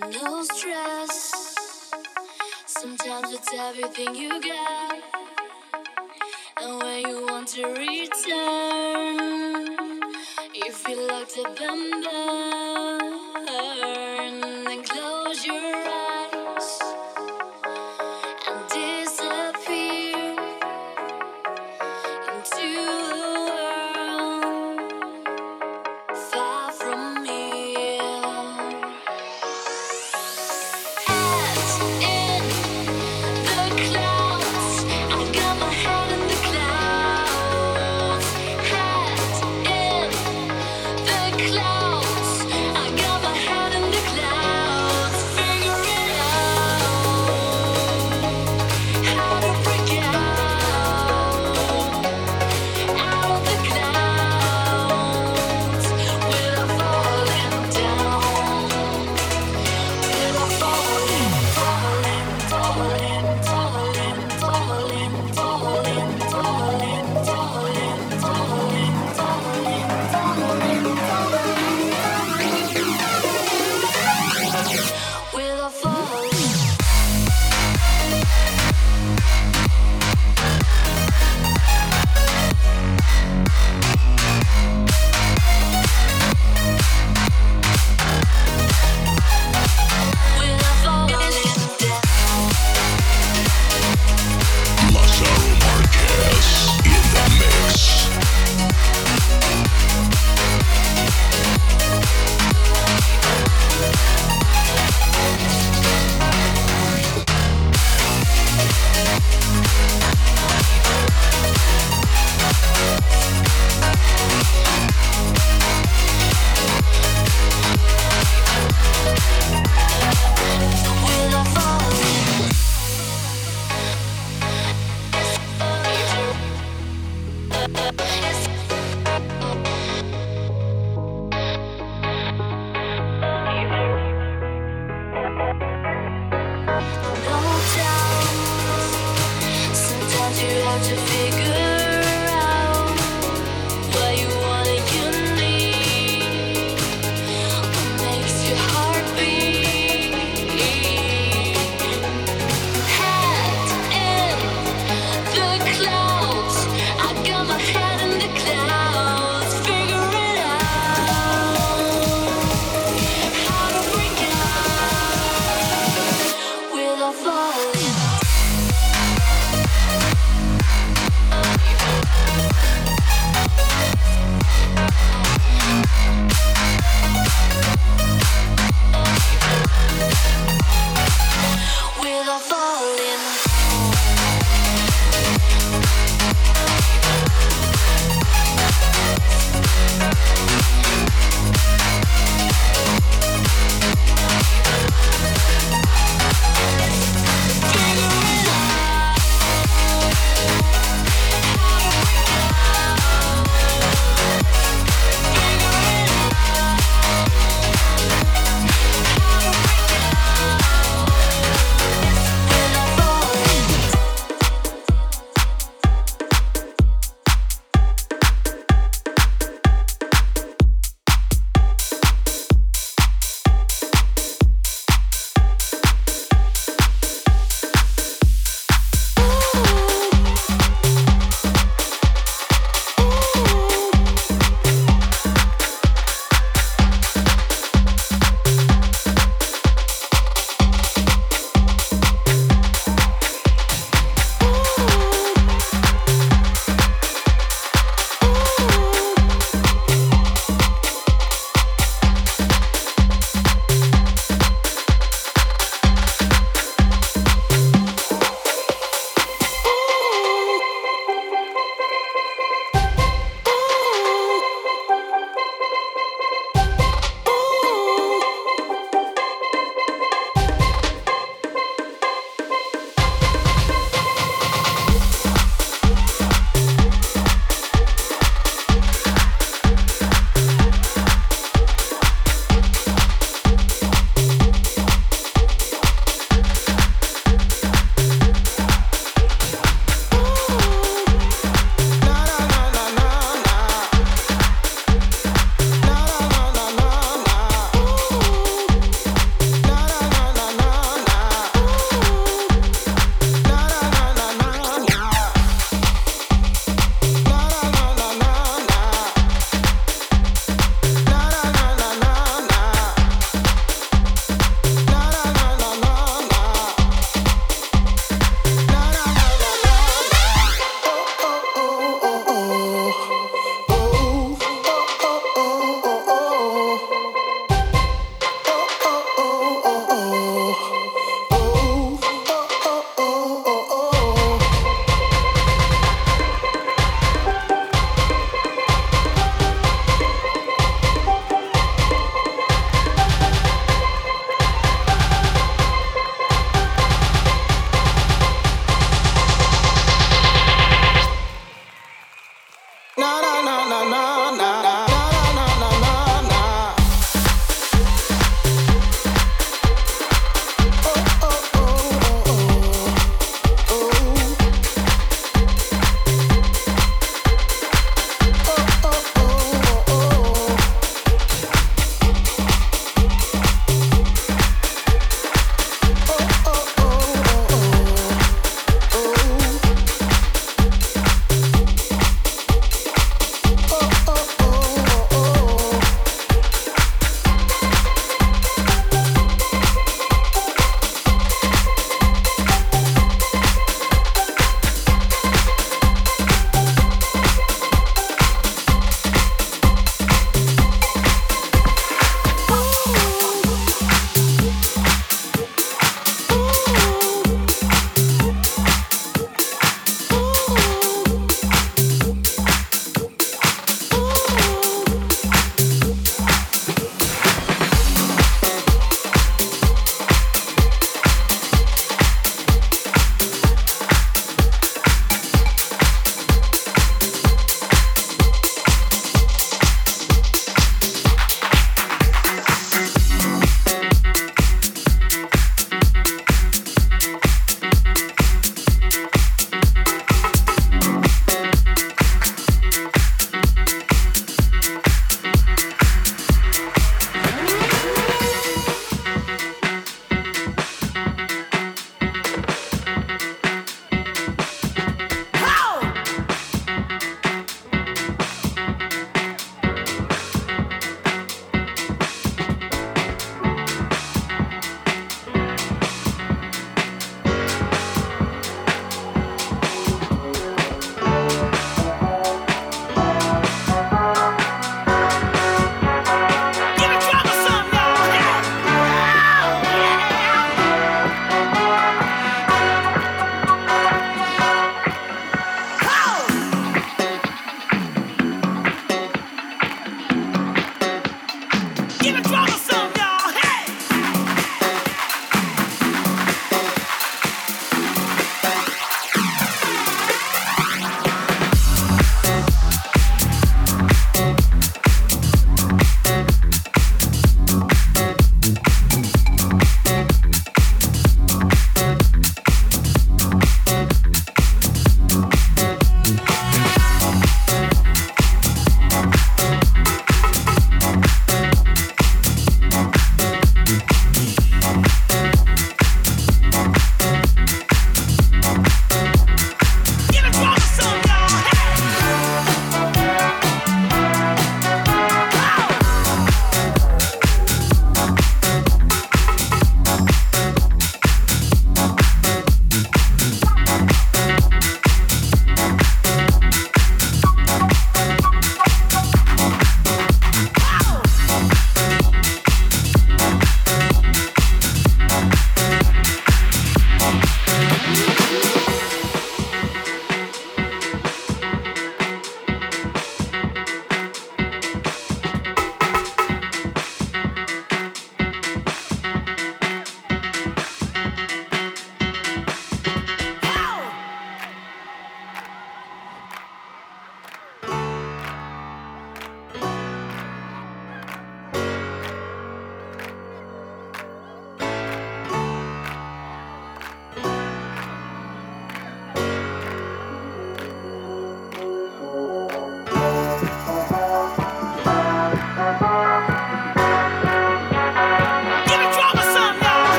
no stress. Sometimes it's everything you got. and when you want to return,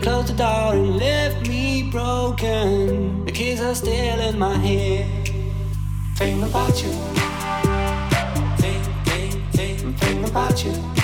closed the door and left me broken. The kids are still in my head. Think about you. Think, think, think, think about you.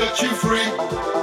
set you free.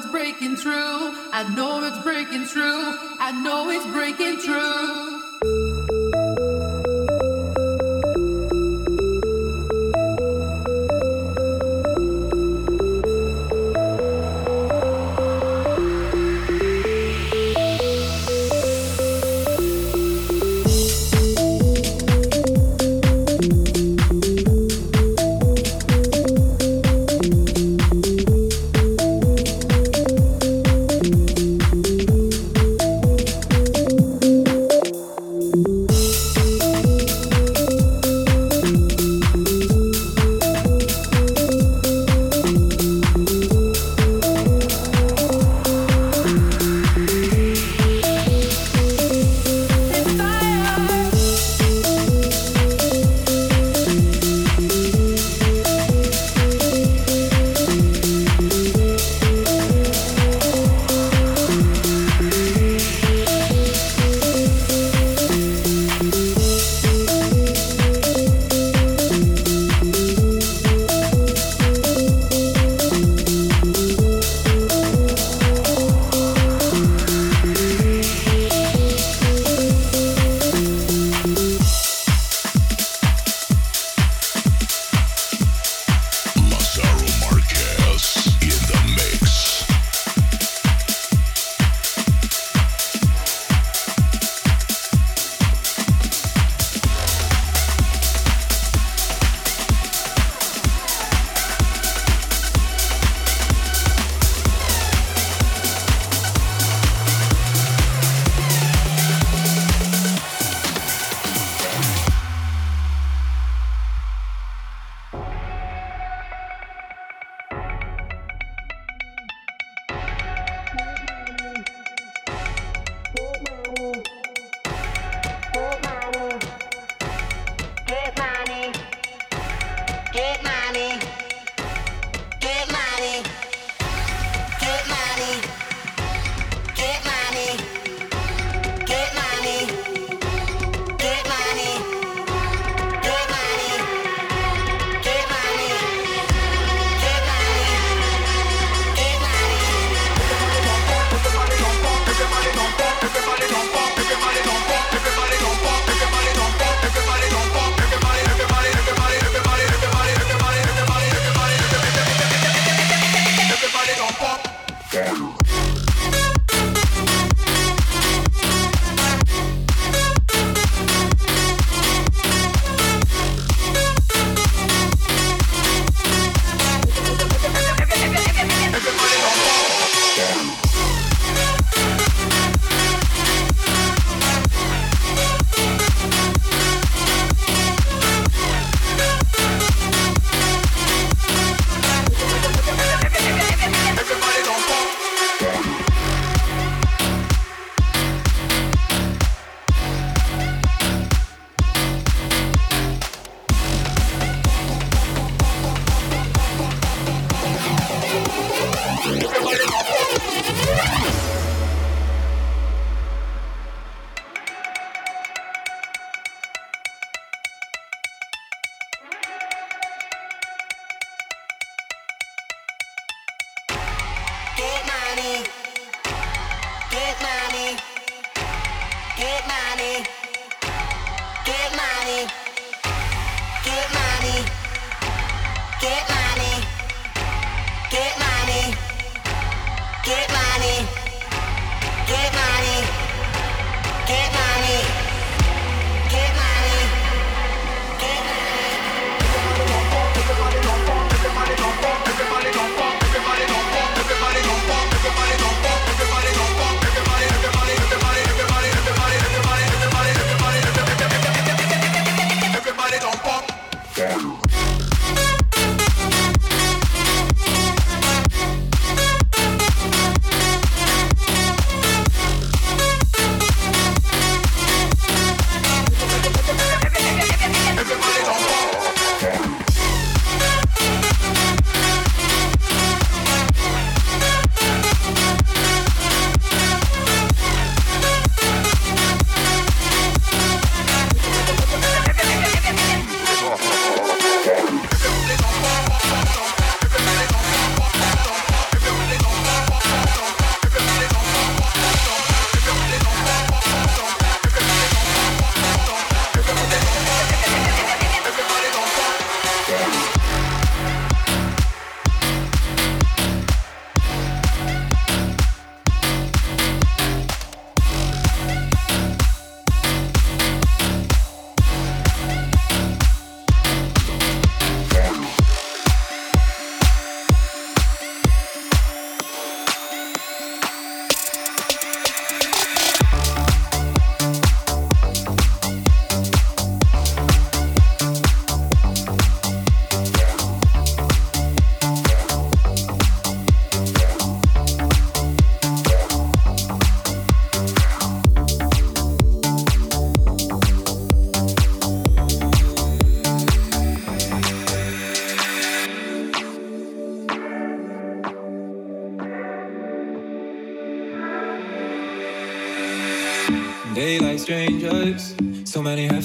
It's breaking through. I know it's breaking through. I know it's breaking through.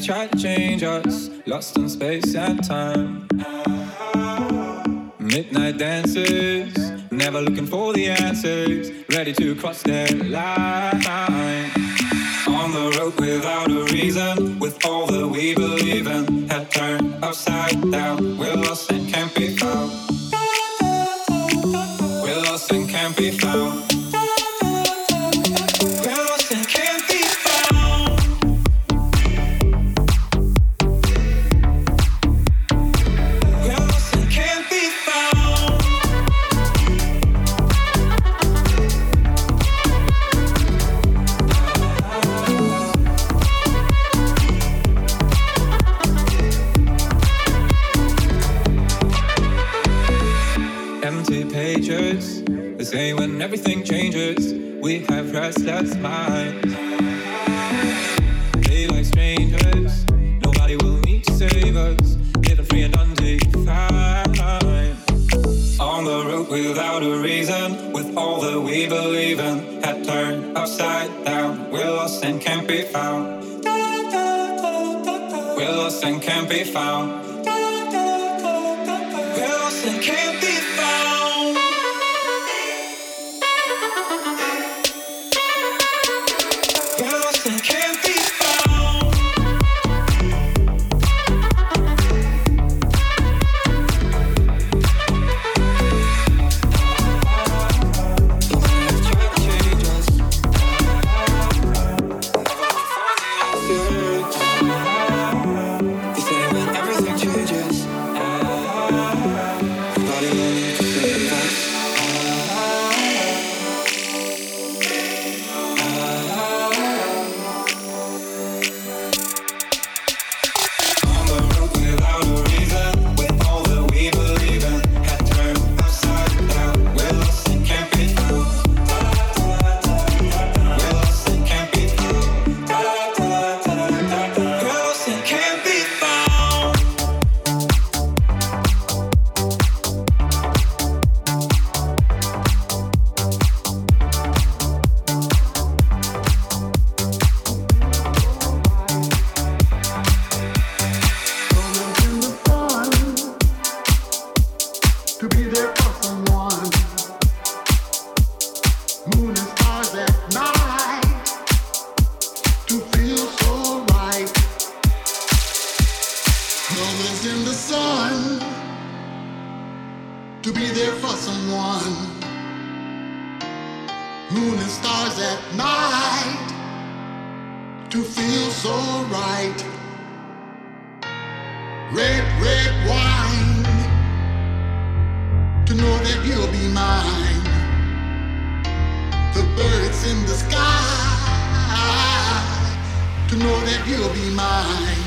try to change us, lost in space and time. Midnight dances, never looking for the answers, ready to cross their line. found. Can't be you'll be mine.